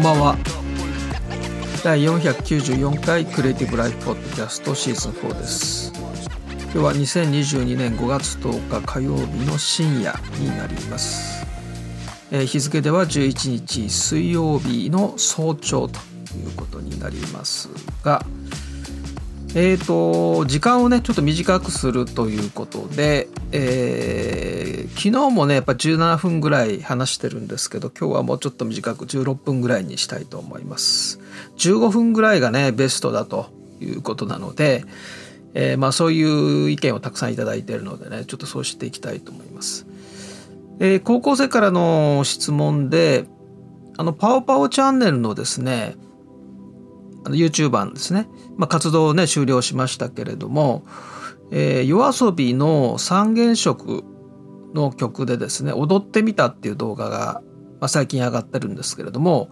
こんばんは。第494回クリエイティブライフポッドキャストシーズン4です。今日は2022年5月10日火曜日の深夜になります。えー、日付では11日水曜日の早朝ということになりますがえーと、時間をねちょっと短くするということで、えー、昨日もねやっぱ17分ぐらい話してるんですけど今日はもうちょっと短く16分ぐらいにしたいと思います。15分ぐらいがねベストだということなので、えー、まあそういう意見をたくさん頂いてるのでねちょっとそうしていきたいと思います。えー、高校生からの質問であのパオパオチャンネルのですねあの YouTuber ですね、まあ、活動をね終了しましたけれども、えー、夜遊びの三原色の曲でですね踊ってみたっていう動画が、まあ、最近上がってるんですけれども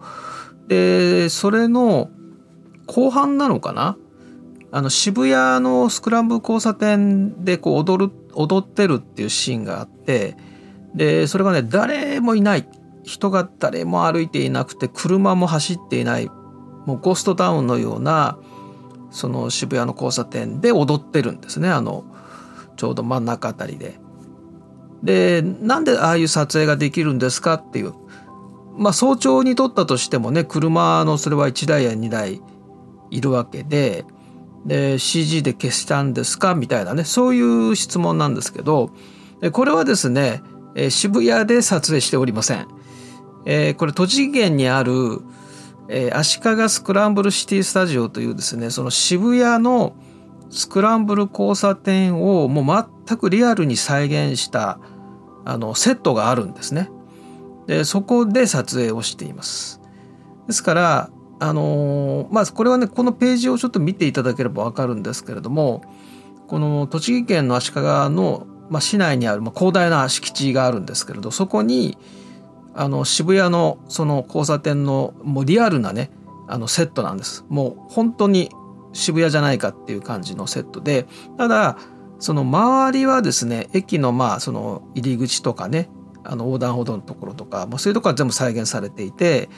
でそれの後半なのかな？あの渋谷のスクランブル交差点でこう踊る踊ってるっていうシーンがあってでそれがね誰もいない。人が誰も歩いていなくて車も走っていない。もうゴーストタウンのようなその渋谷の交差点で踊ってるんですねあのちょうど真ん中あたりで。でなんでああいう撮影ができるんですかっていうまあ早朝に撮ったとしてもね車のそれは1台や2台いるわけでで CG で消したんですかみたいなねそういう質問なんですけどこれはですね、渋谷で撮影しておりません。えー、これ栃木県にある、えー、足利スクランブルシティスタジオというですねその渋谷のスクランブル交差点をもう全くリアルに再現したあのセットがあるんですね。でそこで撮影をしています。ですからあのまあこれはねこのページをちょっと見ていただければ分かるんですけれどもこの栃木県の足利のまあ、市内にある、まあ、広大な敷地があるんですけれどそこにあの渋谷のその交差点のもうリアルなねあのセットなんですもう本当に渋谷じゃないかっていう感じのセットでただその周りはですね駅のまあその入り口とかねあの横断歩道のところとか、まあ、そういうところは全部再現されていて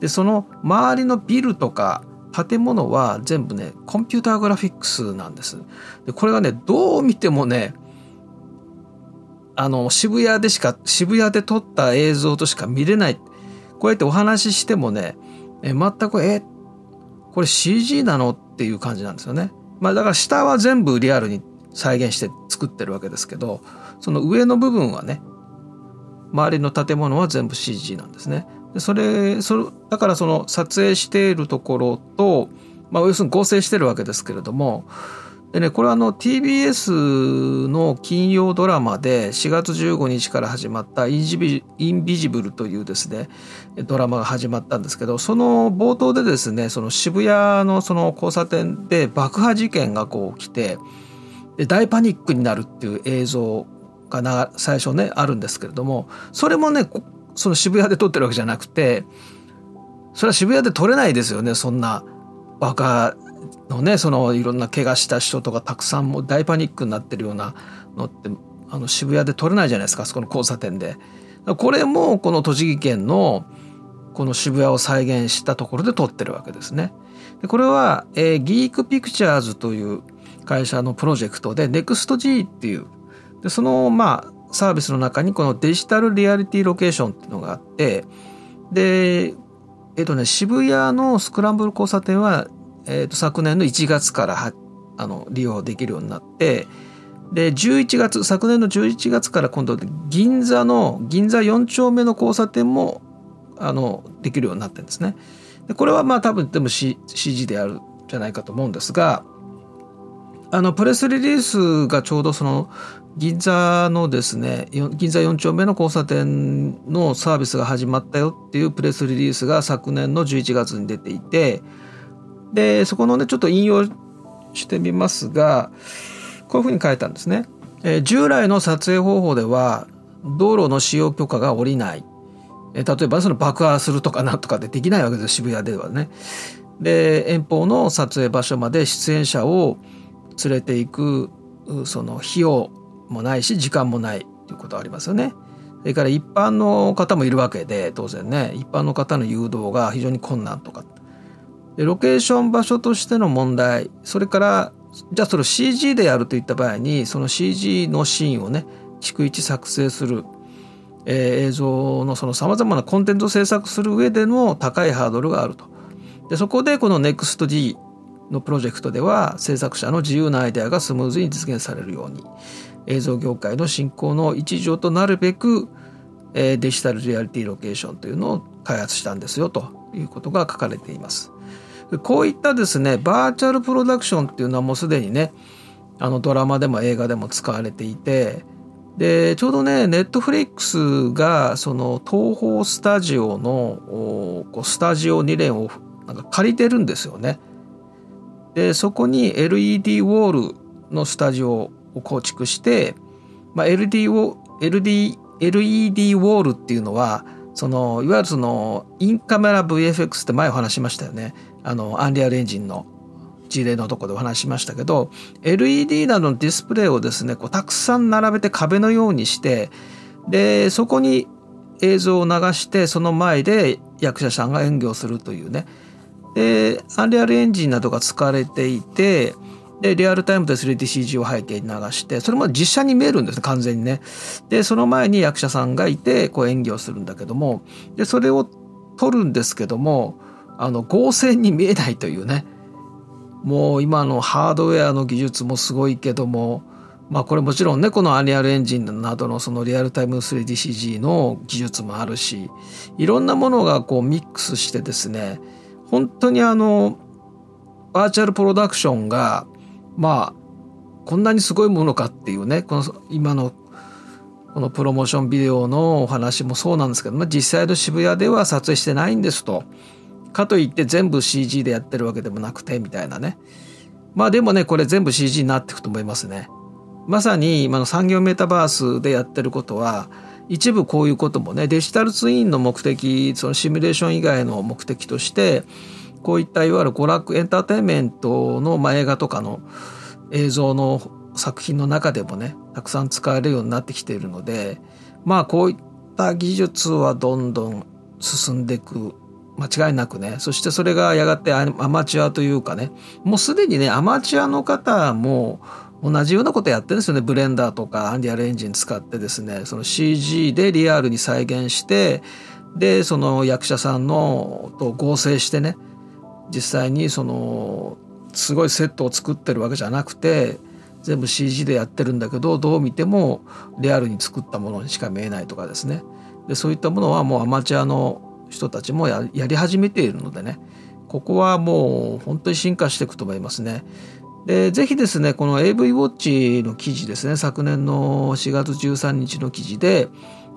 でその周りのビルとか建物は全部ねコンピューターグラフィックスなんです。でこれがねどう見てもねあの、渋谷でしか、渋谷で撮った映像としか見れない。こうやってお話ししてもね、え全く、え、これ CG なのっていう感じなんですよね。まあだから下は全部リアルに再現して作ってるわけですけど、その上の部分はね、周りの建物は全部 CG なんですね。でそれ、それ、だからその撮影しているところと、まあ要するに合成してるわけですけれども、でねこれはあの TBS の金曜ドラマで4月15日から始まったインビ「インビジブル」というですねドラマが始まったんですけどその冒頭でですねその渋谷のその交差点で爆破事件がこう起きてで大パニックになるっていう映像がな最初ねあるんですけれどもそれもねその渋谷で撮ってるわけじゃなくてそれは渋谷で撮れないですよねそんな爆破のねそのいろんな怪我した人とかたくさんも大パニックになってるようなのってあの渋谷で撮れないじゃないですかそこの交差点で。これもこの栃木県のこの渋谷を再現したところで撮ってるわけですね。でこれは、えー、ギークピクチャーズという会社のプロジェクトで NEXTG っていうでそのまあサービスの中にこのデジタルリアリティロケーションっていうのがあってでえっ、とね渋谷のスクランブル交差点はえー、と昨年の1月からあの利用できるようになってで11月昨年の11月から今度銀座の銀座4丁目の交差点もあのできるようになってるんですね。でこれはまあ多分でも CG であるじゃないかと思うんですがあのプレスリリースがちょうどその銀座のですね銀座4丁目の交差点のサービスが始まったよっていうプレスリリースが昨年の11月に出ていてでそこのねちょっと引用してみますがこういうふうに書いたんですね。えー、従来の撮影方法では道路の使用許可が下りない、えー、例えばその爆破するとかなんとかでできないわけです渋谷ではね。で遠方の撮影場所まで出演者を連れていくその費用もないし時間もないということはありますよね。それから一般の方もいるわけで当然ね一般の方の誘導が非常に困難とかでロケーション場所としての問題それからじゃあそれを CG でやるといった場合にその CG のシーンをね逐一作成する、えー、映像のそのさまざまなコンテンツを制作する上での高いハードルがあると。でそこでこの NEXTG のプロジェクトでは制作者の自由なアイデアがスムーズに実現されるように映像業界の振興の一助となるべく、えー、デジタルリアリティロケーションというのを開発したんですよということが書かれています。こういったですねバーチャルプロダクションっていうのはもうすでにねあのドラマでも映画でも使われていてでちょうどねネットフリックスがその東宝スタジオのスタジオ2連をなんか借りてるんですよね。でそこに LED ウォールのスタジオを構築して、まあ、LD を LD LED ウォールっていうのはそのいわゆるそのインカメラ VFX って前お話しましたよねあのアンリアルエンジンの事例のとこでお話しましたけど LED などのディスプレイをですねこうたくさん並べて壁のようにしてでそこに映像を流してその前で役者さんが演技をするというねでアンリアルエンジンなどが使われていてでリアルタイムで 3DCG を背景に流してそれも実写に見えるんですね完全にね。でその前に役者さんがいてこう演技をするんだけどもでそれを撮るんですけどもあの合成に見えないというねもう今のハードウェアの技術もすごいけどもまあこれもちろんねこのアンリアルエンジンなどのそのリアルタイム 3DCG の技術もあるしいろんなものがこうミックスしてですね本当にあのバーチャルプロダクションがまあこんなにすごいものかっていうねこの今のこのプロモーションビデオのお話もそうなんですけど、まあ、実際の渋谷では撮影してないんですと。かといって全部 CG でやってるわけでもなくてみたいなね。まあでもねこれ全部 CG になっていくと思いますね。まさに今の産業メタバースでやってることは一部こういうこともねデジタルツインの目的そのシミュレーション以外の目的としてこういったいわゆる娯楽エンターテインメントの、ま、映画とかの映像の作品の中でもねたくさん使われるようになってきているのでまあこういった技術はどんどん進んでいく間違いなくね。そしてそれがやがてアマチュアというかね。もうすでにねアマチュアの方も同じようなことやってるんですよね。ブレンダーとかアンディアルエンジン使ってですね。その CG でリアルに再現してでその役者さんのと合成してね。実際にそのすごいセットを作ってるわけじゃなくて全部 CG でやってるんだけどどう見てもリアルに作ったものにしか見えないとかですね。でそういったものはもうアマチュアの人たちもやり始めているのでね。ここはもう本当に進化していくと思いますね。でぜひですねこの AV ウォッチの記事ですね。昨年の4月13日の記事で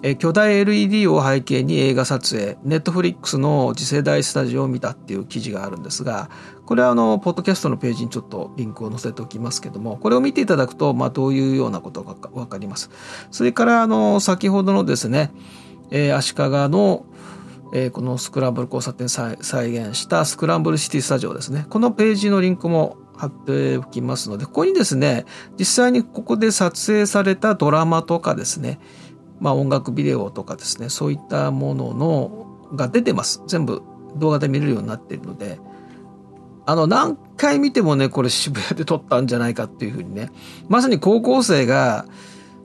え巨大 LED を背景に映画撮影。ネットフリックスの次世代スタジオを見たっていう記事があるんですがこれはあのポッドキャストのページにちょっとリンクを載せておきますけどもこれを見ていただくと、まあ、どういうようなことが分かります。それからあの先ほどのですね、えー、足利のえー、このスクランブル交差点再現したスクランブルシティスタジオですね。このページのリンクも貼っておきますのでここにですね実際にここで撮影されたドラマとかですねまあ、音楽ビデオとかですねそういったもののが出てます。全部動画で見れるようになっているのであの何回見てもねこれ渋谷で撮ったんじゃないかっていうふうにねまさに高校生が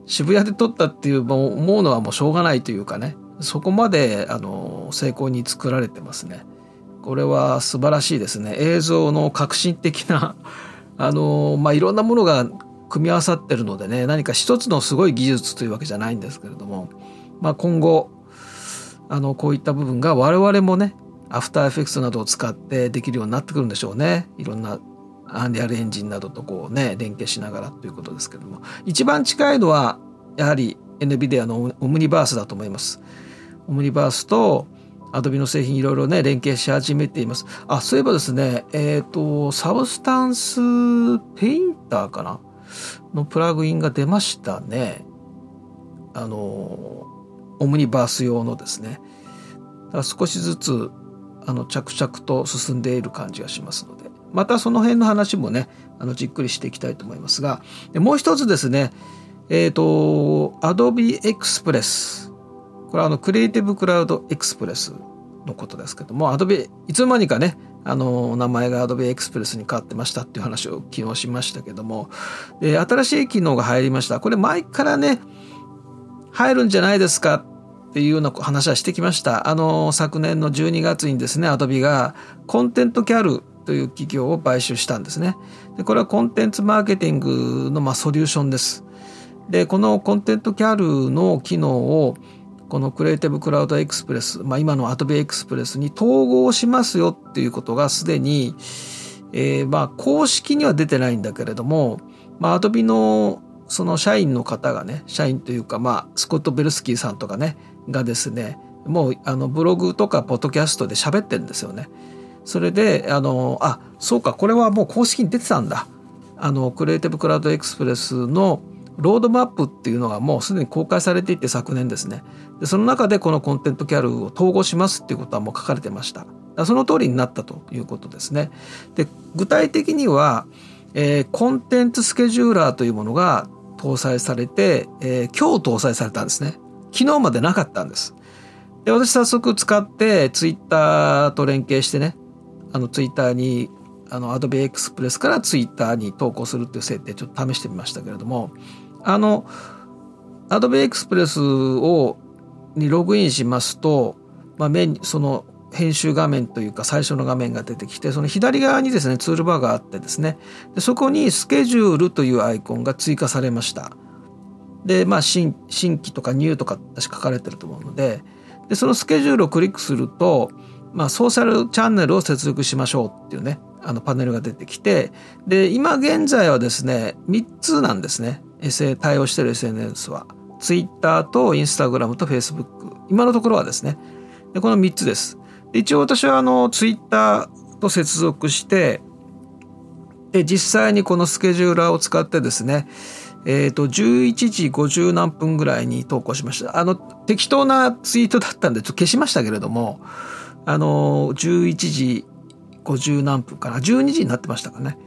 渋谷で撮ったっていう思うのはもうしょうがないというかねそこまであの成功に作られてますね。これは素晴らしいですね。映像の革新的な あのまあいろんなものが組み合わさってるのでね何か一つのすごい技術というわけじゃないんですけれども、まあ、今後あのこういった部分が我々もね After Effects などを使ってできるようになってくるんでしょうね。いろんな Unreal Engine などとこうね連携しながらということですけれども。一番近いのはやはり NVIDIA の Omniverse だと思います。 Omniverse と Adobe の製品いろいろね連携し始めていますあそういえばですねえっ、ー、と Substanceペインターかな？のプラグインが出ましたね。あの、オムニバース用のですね。だから少しずつ、あの、着々と進んでいる感じがしますので、またその辺の話もね、あの、じっくりしていきたいと思いますが、もう一つですね、えっ、ー、と、Adobe Express これはあのクリエイティブクラウドエクスプレスのことですけども、アドビ、いつの間にかね、あの、名前がアドビエクスプレスに変わってましたっていう話を昨日しましたけども、で、新しい機能が入りました。これ前からね、入るんじゃないですかっていうような話はしてきました。あの、昨年の12月にですね、アドビがコンテントキャルという企業を買収したんですね。でこれはコンテンツマーケティングのまあソリューションです。で、このコンテントキャルの機能をこのクリエイティブクラウドエクスプレス、まあ、今のアドビエクスプレスに統合しますよっていうことがすでに、えー、まあ公式には出てないんだけれども、まあ、アドビのその社員の方がね社員というか、まあ、スコット・ベルスキーさんとかねがですねもうあのブログとかポッドキャストで喋ってるんですよね。それであのあそうかこれはもう公式に出てたんだ。あのクリエイティブクラウドエクスプレスのロードマップっていうのがもうすでに公開されていて昨年ですね。でその中でこのコンテントキャルを統合しますっていうことはもう書かれてました。その通りになったということですね。で具体的には、えー、コンテンツスケジューラーというものが搭載されて、えー、今日搭載されたんですね。昨日までなかったんです。で私早速使ってツイッターと連携してねあのツイッターにあの Adobe Express からツイッターに投稿するっていう設定ちょっと試してみましたけれどもあの Adobe Express をにログインしますと、まあ、その編集画面というか最初の画面が出てきてその左側にですねツールバーがあってですね。でそこにスケジュールというアイコンが追加されました。でまあ新新規とかニューとか私書かれてると思うので。でそのスケジュールをクリックすると、まあ、ソーシャルチャンネルを接続しましょうっていうね。あのパネルが出てきてで今現在はですね3つなんですね。SA 対応してる SNS は。Twitter と Instagram と Facebook 今のところはですね。でこの3つです。で一応私はあの Twitter と接続してで実際にこのスケジューラーを使ってですねえっ、ー、と11時50何分ぐらいに投稿しました。あの適当なツイートだったんでちょっと消しましたけれどもあの11時50何分から12時になってましたかね。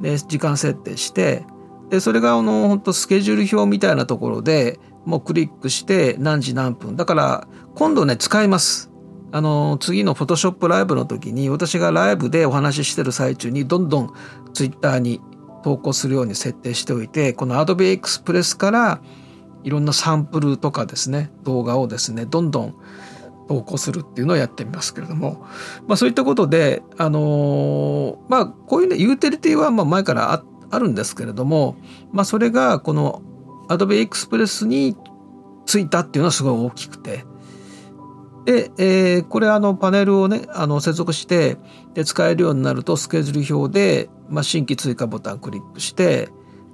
で時間設定してでそれがあの本当スケジュール表みたいなところでもうクリックして何時何分。だから今度ね使います。あの次のフォトショップライブの時に私がライブでお話ししてる最中にどんどんツイッターに投稿するように設定しておいてこの Adobe Express からいろんなサンプルとかですね動画をですねどんどん投稿するっていうのをやってみますけれども、まあ、そういったことであの、まあこういうねユーティリティはまあ前からああるんですけれども、まあ、それがこの Adobe Express についたっていうのはすごい大きくて。で、えー、これあのパネルをねあの接続してで使えるようになるとスケジュール表で、まあ、新規追加ボタンクリックして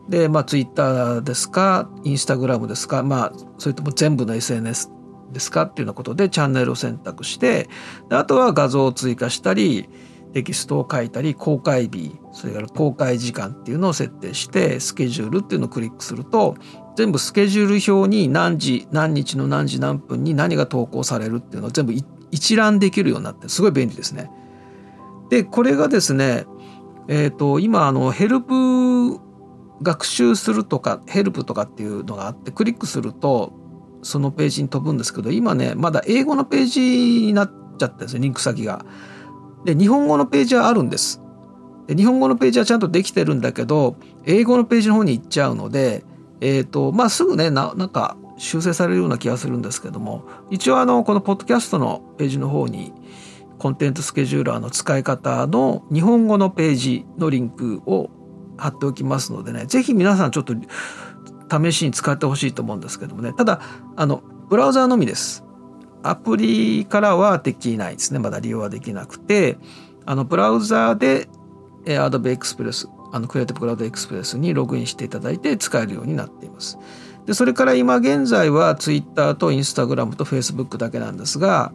で、まあ、Twitter ですか Instagram ですか、まあ、それとも全部の SNS ですかっていうようなことでチャンネルを選択してであとは画像を追加したりテキストを書いたり公開日それから公開時間っていうのを設定してスケジュールっていうのをクリックすると全部スケジュール表に何時何日の何時何分に何が投稿されるっていうのを全部一覧できるようになってすごい便利ですね。でこれがですねえっ、ー、と今あのヘルプ学習するとかヘルプとかっていうのがあってクリックするとそのページに飛ぶんですけど今ねまだ英語のページになっちゃってるんですよリンク先が。で日本語のページはあるんです。で日本語のページはちゃんとできてるんだけど英語のページの方に行っちゃうので、えーとまあ、すぐねななんか修正されるような気がするんですけども一応あのこのポッドキャストのページの方にコンテンツスケジューラーの使い方の日本語のページのリンクを貼っておきますのでね是非皆さんちょっと試しに使ってほしいと思うんですけどもね。ただあのブラウザーのみです。アプリからはできないですね。まだ利用はできなくて。あのブラウザーで Adobe Express あのクリエイティブクラウドエクスプレスにログインしていただいて使えるようになっています。でそれから今現在は Twitter と Instagram と Facebook だけなんですが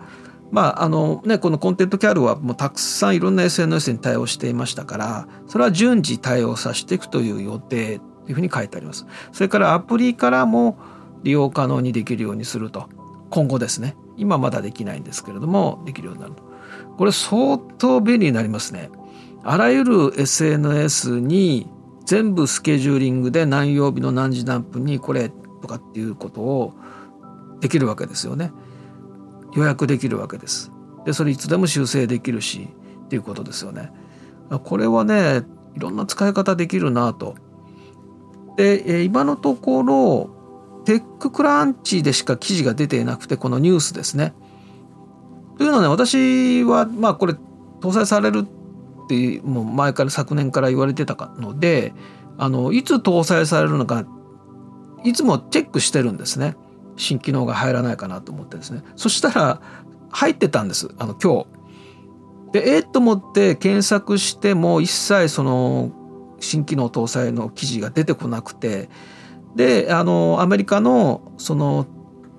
まああのねこのコンテントキャルはもうたくさんいろんな SNS に対応していましたからそれは順次対応させていくという予定いうふうに書いてあります。それからアプリからも利用可能にできるようにすると今後ですね今まだできないんですけれどもできるようになるとこれ相当便利になりますねあらゆる SNS に全部スケジューリングで何曜日の何時何分にこれとかっていうことをできるわけですよね予約できるわけです。でそれいつでも修正できるしっていうことですよね。これはねいろんな使い方できるなと。でえ今のところテッククランチでしか記事が出ていなくてこのニュースですね。というのはね私はまあこれ搭載されるってもう前から昨年から言われてたのであのいつ搭載されるのかいつもチェックしてるんですね新機能が入らないかなと思ってですねそしたら入ってたんですあの今日。でえー、と思って検索しても一切その新機能搭載の記事が出てこなくてであのアメリカのその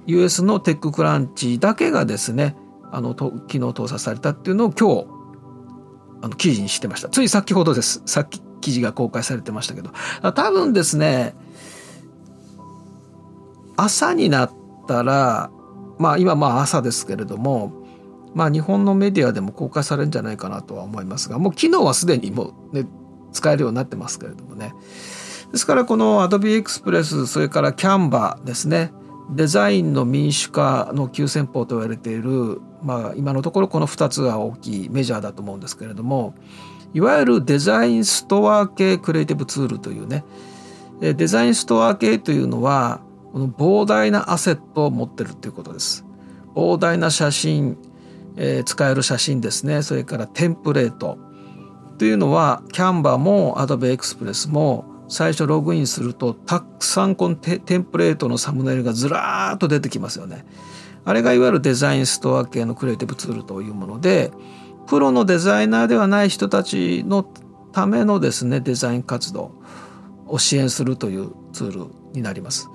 US のテッククランチだけがですねあの機能搭載されたっていうのを今日あの記事にしてました。つい先ほどです。さっき記事が公開されてましたけど。多分ですね朝になったらまあ今まあ朝ですけれどもまあ日本のメディアでも公開されるんじゃないかなとは思いますがもう機能はすでにもうね使えるようになってますけれどもね。ですからこの Adobe Express それから Canva ですね。デザインの民主化の急先鋒と言われている、まあ、今のところこの2つが大きいメジャーだと思うんですけれどもいわゆるデザインストア系クリエイティブツールというね。デザインストア系というのはこの膨大なアセットを持ってるということです。膨大な写真、えー、使える写真ですね。それからテンプレート。というのはキャンバも Adobe Express も最初ログインするとたくさんこのテンプレートのサムネイルがずらーっと出てきますよね。あれがいわゆるデザインストア系のクリエイティブツールというものでプロのデザイナーではない人たちのためのですねデザイン活動を支援するというツールになります。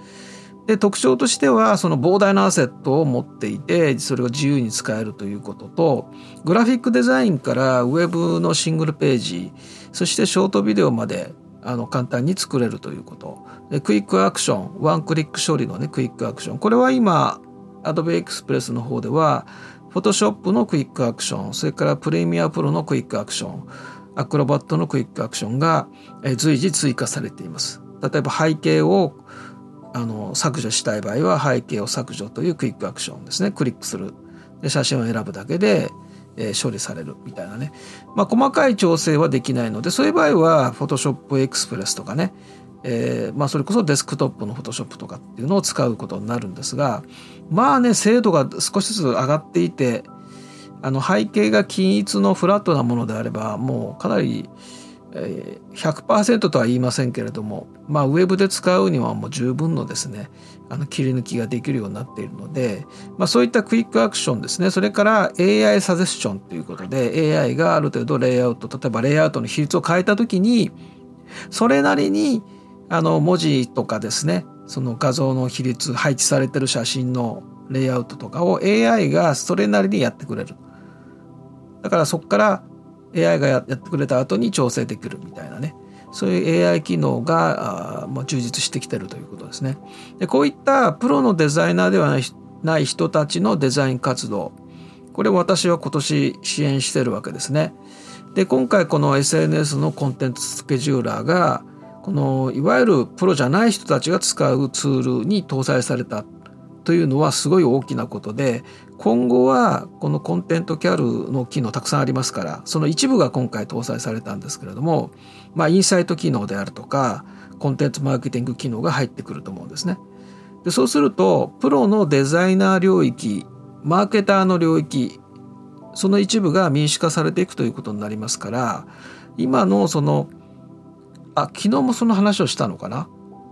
で特徴としてはその膨大なアセットを持っていてそれを自由に使えるということとグラフィックデザインからウェブのシングルページそしてショートビデオまであの簡単に作れるということ。でクイックアクションワンクリック処理のねクイックアクション。これは今 Adobe Express の方では Photoshop のクイックアクションそれから Premiere Pro のクイックアクションアクロバットのクイックアクションが随時追加されています。例えば背景をあの削除したい場合は背景を削除というクイックアクションですね。クリックする。で写真を選ぶだけで、えー、処理されるみたいなね、まあ、細かい調整はできないのでそういう場合は Photoshop Express とかね、えーまあ、それこそデスクトップの Photoshop とかっていうのを使うことになるんですがまあね精度が少しずつ上がっていてあの背景が均一のフラットなものであればもうかなり100%とは言いませんけれども、まあ、ウェブで使うにはもう十分のですねあの切り抜きができるようになっているので、まあ、そういったクイックアクションですねそれから AI サジェスションということで AI がある程度レイアウト例えばレイアウトの比率を変えた時にそれなりにあの文字とかですねその画像の比率配置されてる写真のレイアウトとかを AI がそれなりにやってくれる。だからそこから AI がやってくれた後に調整できるみたいなねそういう AI 機能が、ま、充実してきてるということですね。でこういったプロのデザイナーではない人たちのデザイン活動これを私は今年支援してるわけですね。で今回この SNS のコンテンツスケジューラーがこのいわゆるプロじゃない人たちが使うツールに搭載されたというのはすごい大きなことで今後はこのコンテントキャルの機能たくさんありますからその一部が今回搭載されたんですけれども、まあ、インサイト機能であるとかコンテンツマーケティング機能が入ってくると思うんですね。でそうするとプロのデザイナー領域マーケターの領域その一部が民主化されていくということになりますから今のそのあ昨日もその話をしたのかな？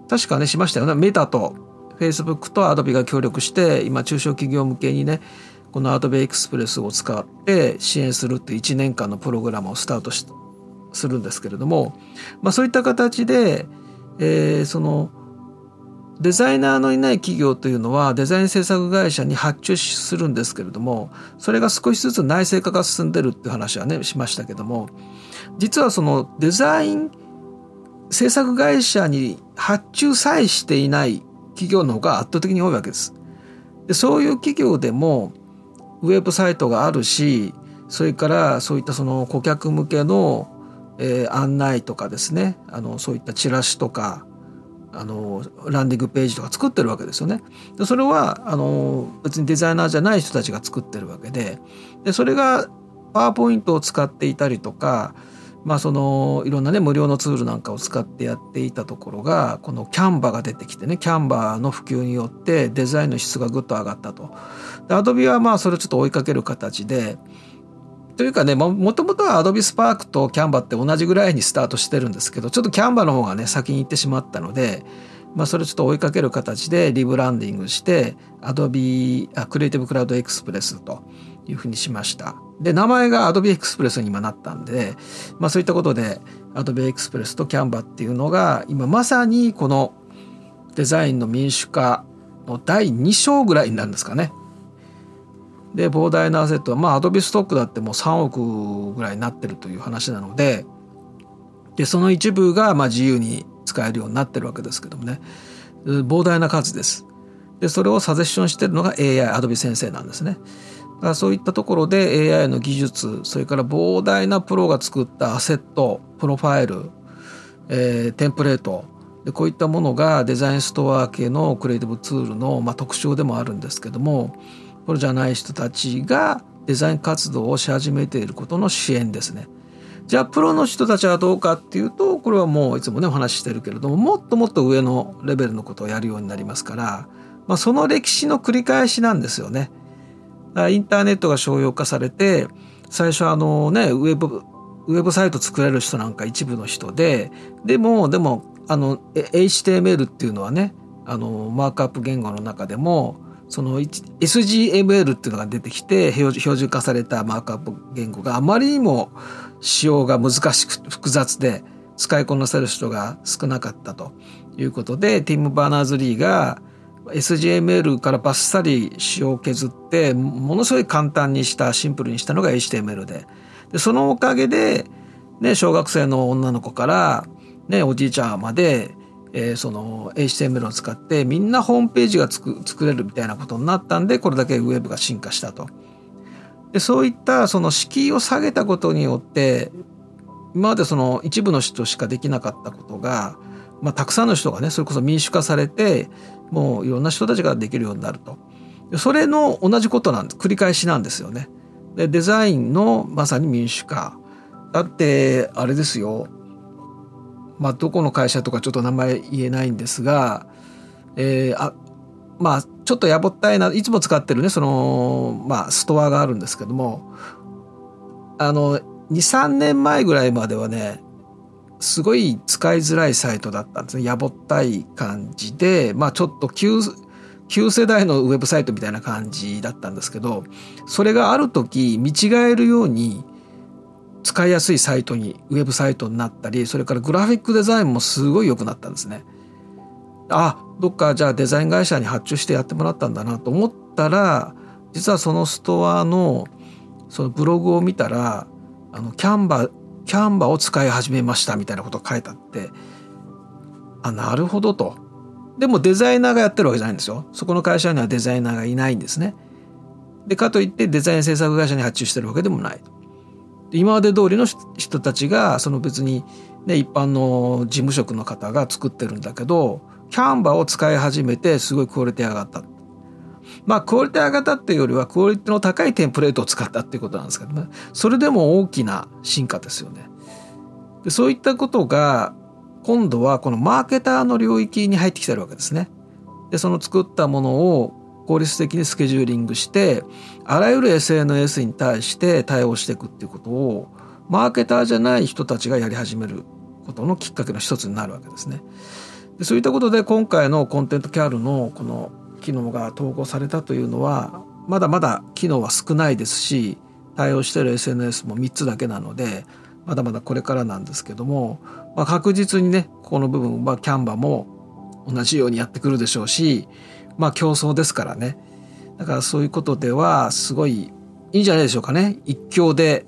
確かねしましたよねメタと Facebook と Adobe が協力して今中小企業向けにねこの Adobe Express を使って支援するっていう1年間のプログラムをスタートしするんですけれども、まあ、そういった形で、えー、そのデザイナーのいない企業というのはデザイン制作会社に発注するんですけれどもそれが少しずつ内製化が進んでるっていう話はねしましたけども実はそのデザイン制作会社に発注さえしていない企業の方が圧倒的に多いわけです。でそういう企業でもウェブサイトがあるしそれからそういったその顧客向けの、えー、案内とかですねあのそういったチラシとかあのランディングページとか作ってるわけですよね。でそれはあの別にデザイナーじゃない人たちが作ってるわけででそれがパワーポイントを使っていたりとか、まあ、そのいろんなね無料のツールなんかを使ってやっていたところがこのキャンバが出てきてねキャンバーの普及によってデザインの質がぐっと上がったと。でアドビはまあそれをちょっと追いかける形でというかねもともとはアドビスパークとキャンバって同じぐらいにスタートしてるんですけどちょっとキャンバの方がね先に行ってしまったので、まあ、それちょっと追いかける形でリブランディングしてアドビあクリエイティブクラウドエクスプレスというふうにしました。で名前がアドビエクスプレスに今なったんで、まあ、そういったことでアドビエクスプレスとキャンバっていうのが今まさにこのデザインの民主化の第2章ぐらいになるんですかね。で膨大なアセットはまあアドビストックだってもう3億ぐらいになってるという話なのででその一部がまあ自由に使えるようになってるわけですけどもね膨大な数です。でそれをサジェッションしてるのが AI アドビ先生なんですね。だからそういったところで AI の技術それから膨大なプロが作ったアセットプロファイル、えー、テンプレートでこういったものがデザインストア系のクリエイティブツールの、まあ、特徴でもあるんですけどもプロじゃない人たちがデザイン活動をし始めていることの支援ですね。じゃあプロの人たちはどうかっていうとこれはもういつもねお話ししてるけれどももっともっと上のレベルのことをやるようになりますから、まあ、その歴史の繰り返しなんですよね。インターネットが商用化されて最初あのねウェブウェブサイト作れる人なんか一部の人ででもでもあの HTML っていうのはねあのマークアップ言語の中でもその SGML っていうのが出てきて標準化されたマークアップ言語があまりにも使用が難しく複雑で使いこなせる人が少なかったということでティム・バーナーズ・リーが SGML からバッサリ仕様を削ってものすごい簡単にしたシンプルにしたのが HTML ででそのおかげで、ね、小学生の女の子から、ね、おじいちゃんまでえー、その HTML を使ってみんなホームページが作れるみたいなことになったんでこれだけウェブが進化したと。でそういったその敷居を下げたことによって今までその一部の人しかできなかったことが、まあ、たくさんの人がねそれこそ民主化されてもういろんな人たちができるようになると。それの同じことなんです繰り返しなんですよね。でデザインのまさに民主化。だってあれですよまあ、どこの会社とかちょっと名前言えないんですが、えー、あまあちょっとやぼったいないつも使ってるねその、まあ、ストアがあるんですけどもあの23年前ぐらいまではねすごい使いづらいサイトだったんですねやぼったい感じでまあちょっと旧旧世代のウェブサイトみたいな感じだったんですけどそれがある時見違えるように使いやすいサイトにウェブサイトになったりそれからグラフィックデザインもすごい良くなったんですね。あどっかじゃあデザイン会社に発注してやってもらったんだなと思ったら実はそのストアのそのブログを見たらあのキャンバキャンバを使い始めましたみたいなことが書いてあってあなるほどと。でもデザイナーがやってるわけじゃないんですよ。そこの会社にはデザイナーがいないんですね。でかといってデザイン制作会社に発注してるわけでもない。今まで通りの人たちがその別に、ね、一般の事務職の方が作ってるんだけどキャンバーを使い始めてすごいクオリティ上がった。まあクオリティ上がったっていうよりはクオリティの高いテンプレートを使ったっていうことなんですけどねそれでも大きな進化ですよね。でそういったことが今度はこのマーケターの領域に入ってきてるわけですね。でその作ったものを効率的にスケジューリングしてあらゆる SNS に対して対応していくっていうことをマーケターじゃない人たちがやり始めることのきっかけの一つになるわけですね。でそういったことで今回のコンテントキャルのこの機能が統合されたというのはまだまだ機能は少ないですし対応している SNS も3つだけなのでまだまだこれからなんですけども、まあ、確実にねここの部分はキャンバも同じようにやってくるでしょうしまあ競争ですからね。だからそういうことではすごいいいんじゃないでしょうかね。一強で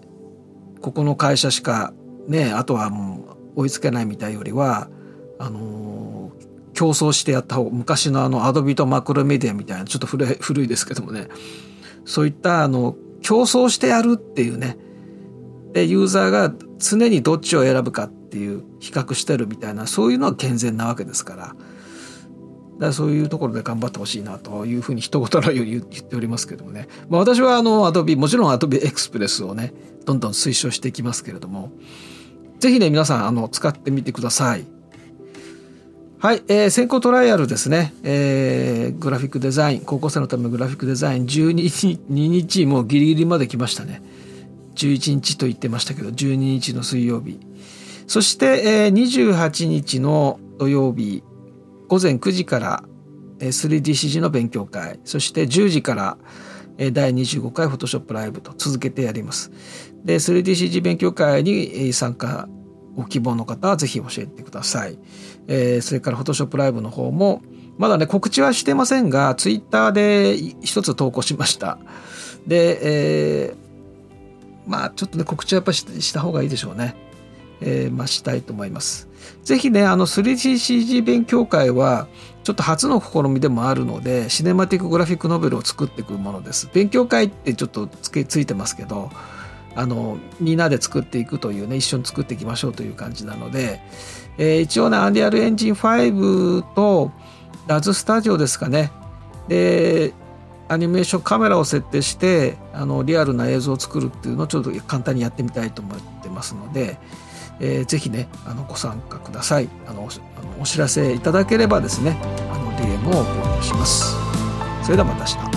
ここの会社しかねあとはもう追いつけないみたいよりはあの、競争してやった方昔のあのアドビとマクロメディアみたいなちょっと古い古いですけどもねそういったあの競争してやるっていうねでユーザーが常にどっちを選ぶかっていう比較してるみたいなそういうのは健全なわけですから。だからそういうところで頑張ってほしいなというふうに一言のように言っておりますけどもね、まあ、私はあの Adobe もちろん Adobe Express をねどんどん推奨していきますけれどもぜひね皆さんあの使ってみてください。はい、えー、先行トライアルですね、えー、グラフィックデザイン高校生のためのグラフィックデザイン12日 ,2 日もうギリギリまで来ましたね。11日と言ってましたけど12日の水曜日。そして、えー、28日の土曜日午前9時から 3DCG の勉強会。そして10時から第25回フォトショップライブと続けてやります。で 3DCG 勉強会に参加ご希望の方はぜひ教えてください。えー、それから Photoshop ライブの方も、まだね、告知はしてませんが、ツイッターで一つ投稿しました。で、えー、まあちょっとね、告知はやっぱりした方がいいでしょうね。えー、まあしたいと思います。ぜひね、あの 3DCG 勉強会は、ちょっと初の試みでもあるので、シネマティックグラフィックノベルを作っていくものです。勉強会ってちょっとつけついてますけど、あのみんなで作っていくというね一緒に作っていきましょうという感じなので、えー、一応ねアンリアルエンジン5とラズスタジオですかね。でアニメーションカメラを設定してあのリアルな映像を作るっていうのをちょっと簡単にやってみたいと思ってますので、えー、ぜひねあのご参加ください。あのお知らせいただければですねあの DM をお願いします。それではまた明日。